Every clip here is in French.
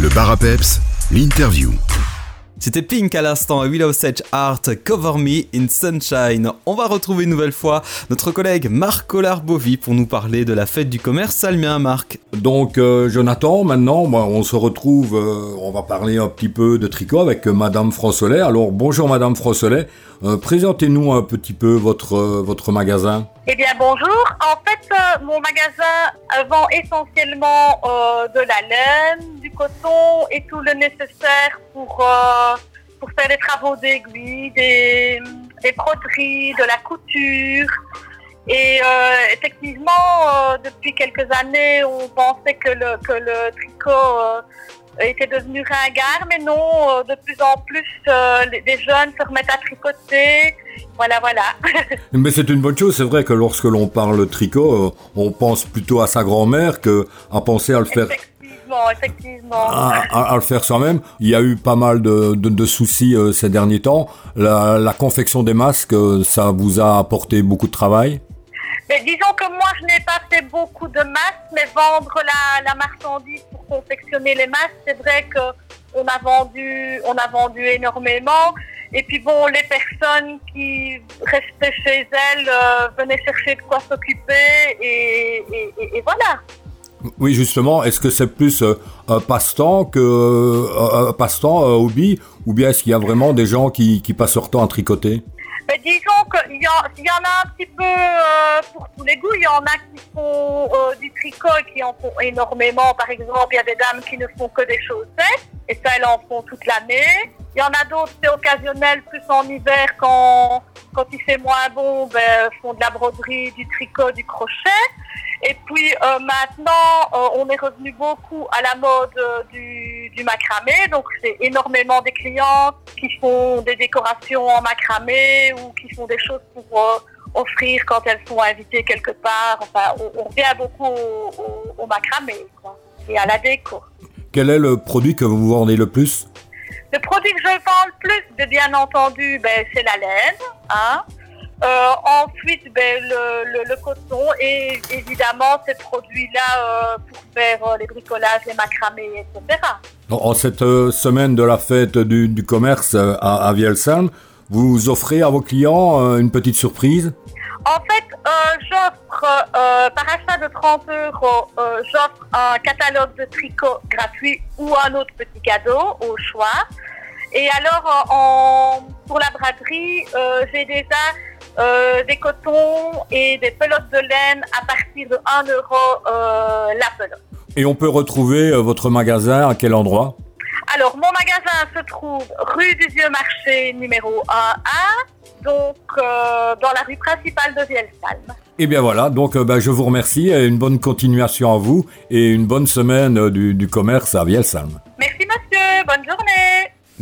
Le bar à l'interview. C'était Pink à l'instant, Willow Sage Art, Cover Me in Sunshine. On va retrouver une nouvelle fois notre collègue Marc Collard-Bovy pour nous parler de la fête du commerce salmien, Marc. Donc euh, Jonathan, maintenant, bah, on se retrouve, euh, on va parler un petit peu de tricot avec euh, Madame Frosselet. Alors bonjour Madame Euh, présentez-nous un petit peu votre, euh, votre magasin. Eh bien, bonjour. En fait, euh, mon magasin vend essentiellement euh, de la laine, du coton et tout le nécessaire pour, euh, pour faire des travaux d'aiguille, des, des broderies, de la couture. Et euh, effectivement, euh, depuis quelques années, on pensait que le, que le tricot euh, était devenu ringard, mais non, de plus en plus, les, les jeunes se remettent à tricoter. Voilà, voilà. Mais c'est une bonne chose, c'est vrai que lorsque l'on parle tricot, on pense plutôt à sa grand-mère que à penser à le faire. Effectivement, effectivement. À, à- à le faire soi-même. Il y a eu pas mal de, de- de soucis euh, ces derniers temps. La, la confection des masques, euh, ça vous a apporté beaucoup de travail? Mais disons que moi, je n'ai pas fait beaucoup de masques, mais vendre la, la marchandise pour confectionner les masques, c'est vrai que on a vendu, on a vendu énormément. Et puis bon, les personnes qui restaient chez elles euh, venaient chercher de quoi s'occuper et, et- et- et voilà. Oui, justement, est-ce que c'est plus euh, un passe-temps que euh, un passe-temps, un hobby, ou bien est-ce qu'il y a vraiment des gens qui, qui passent leur temps à tricoter? Mais disons qu'il y, y en a un petit peu euh, pour tous les goûts. Il y en a qui font euh, du tricot et qui en font énormément. Par exemple, il y a des dames qui ne font que des chaussettes et ça, elles en font toute l'année. Il y en a d'autres, c'est occasionnel, plus en hiver quand, quand il fait moins bon, ben, font de la broderie, du tricot, du crochet. Et puis euh, maintenant, euh, on est revenu beaucoup à la mode euh, du, du macramé. Donc c'est énormément des clients qui font des décorations en macramé ou qui font des choses pour offrir quand elles sont invitées quelque part. Enfin, on, on revient beaucoup au, au- au macramé quoi, et à la déco. Quel est le produit que vous vendez le plus? Le produit que je vends le plus, bien entendu, ben, c'est la laine. Hein. Euh, ensuite, ben, le, le- le coton et évidemment ces produits-là euh, pour faire euh, les bricolages, les macramés, etc. En- cette semaine de la fête du, du commerce à, à Vielsalm, vous offrez à vos clients une petite surprise? En fait, j'offre, par achat de 30 euros, j'offre un catalogue de tricot gratuit ou un autre petit cadeau au choix. Et alors, euh, en, pour la braderie, euh, j'ai déjà euh, des cotons et des pelotes de laine à partir de 1 euro euh, la pelote. Et on peut retrouver votre magasin à quel endroit? Alors, mon magasin se trouve rue du Vieux Marché numéro 1A, donc dans la rue principale de Vielsalm. Et bien voilà, donc ben, je vous remercie et une bonne continuation à vous et une bonne semaine du, du commerce à Vielsalm.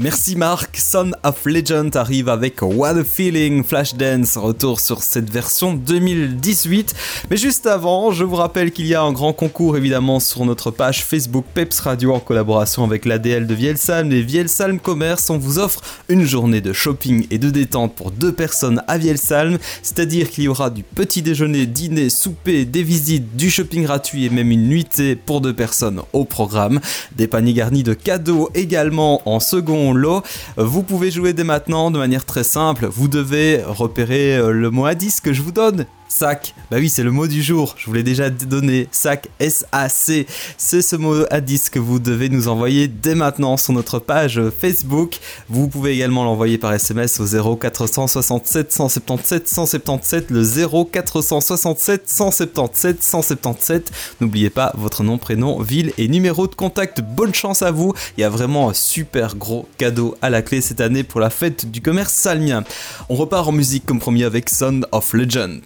Merci Marc, Son of Legend arrive avec What a Feeling Flashdance, retour sur cette version 2018. Mais juste avant, je vous rappelle qu'il y a un grand concours évidemment sur notre page Facebook Peps Radio en collaboration avec l'ADL de Vielsalm et Vielsalm Commerce. On vous offre une journée de shopping et de détente pour deux personnes à Vielsalm, c'est-à-dire qu'il y aura du petit déjeuner, dîner, souper, des visites, du shopping gratuit et même une nuitée pour deux personnes au programme. Des paniers garnis de cadeaux également en Vous pouvez jouer dès maintenant de manière très simple. Vous devez repérer euh, le mot à 10 que je vous donne. Sac, bah oui, c'est le mot du jour, je vous l'ai déjà donné. Sac, S-A-C, c'est ce mot à 10 que vous devez nous envoyer dès maintenant sur notre page Facebook. Vous pouvez également l'envoyer par SMS au 0467 177 177, le 0467 177 177. N'oubliez pas votre nom, prénom, ville et numéro de contact. Bonne chance à vous. Il y a vraiment un super gros cadeau à la clé cette année pour la fête du commerce salmien. On repart en musique comme promis avec Son of Legend.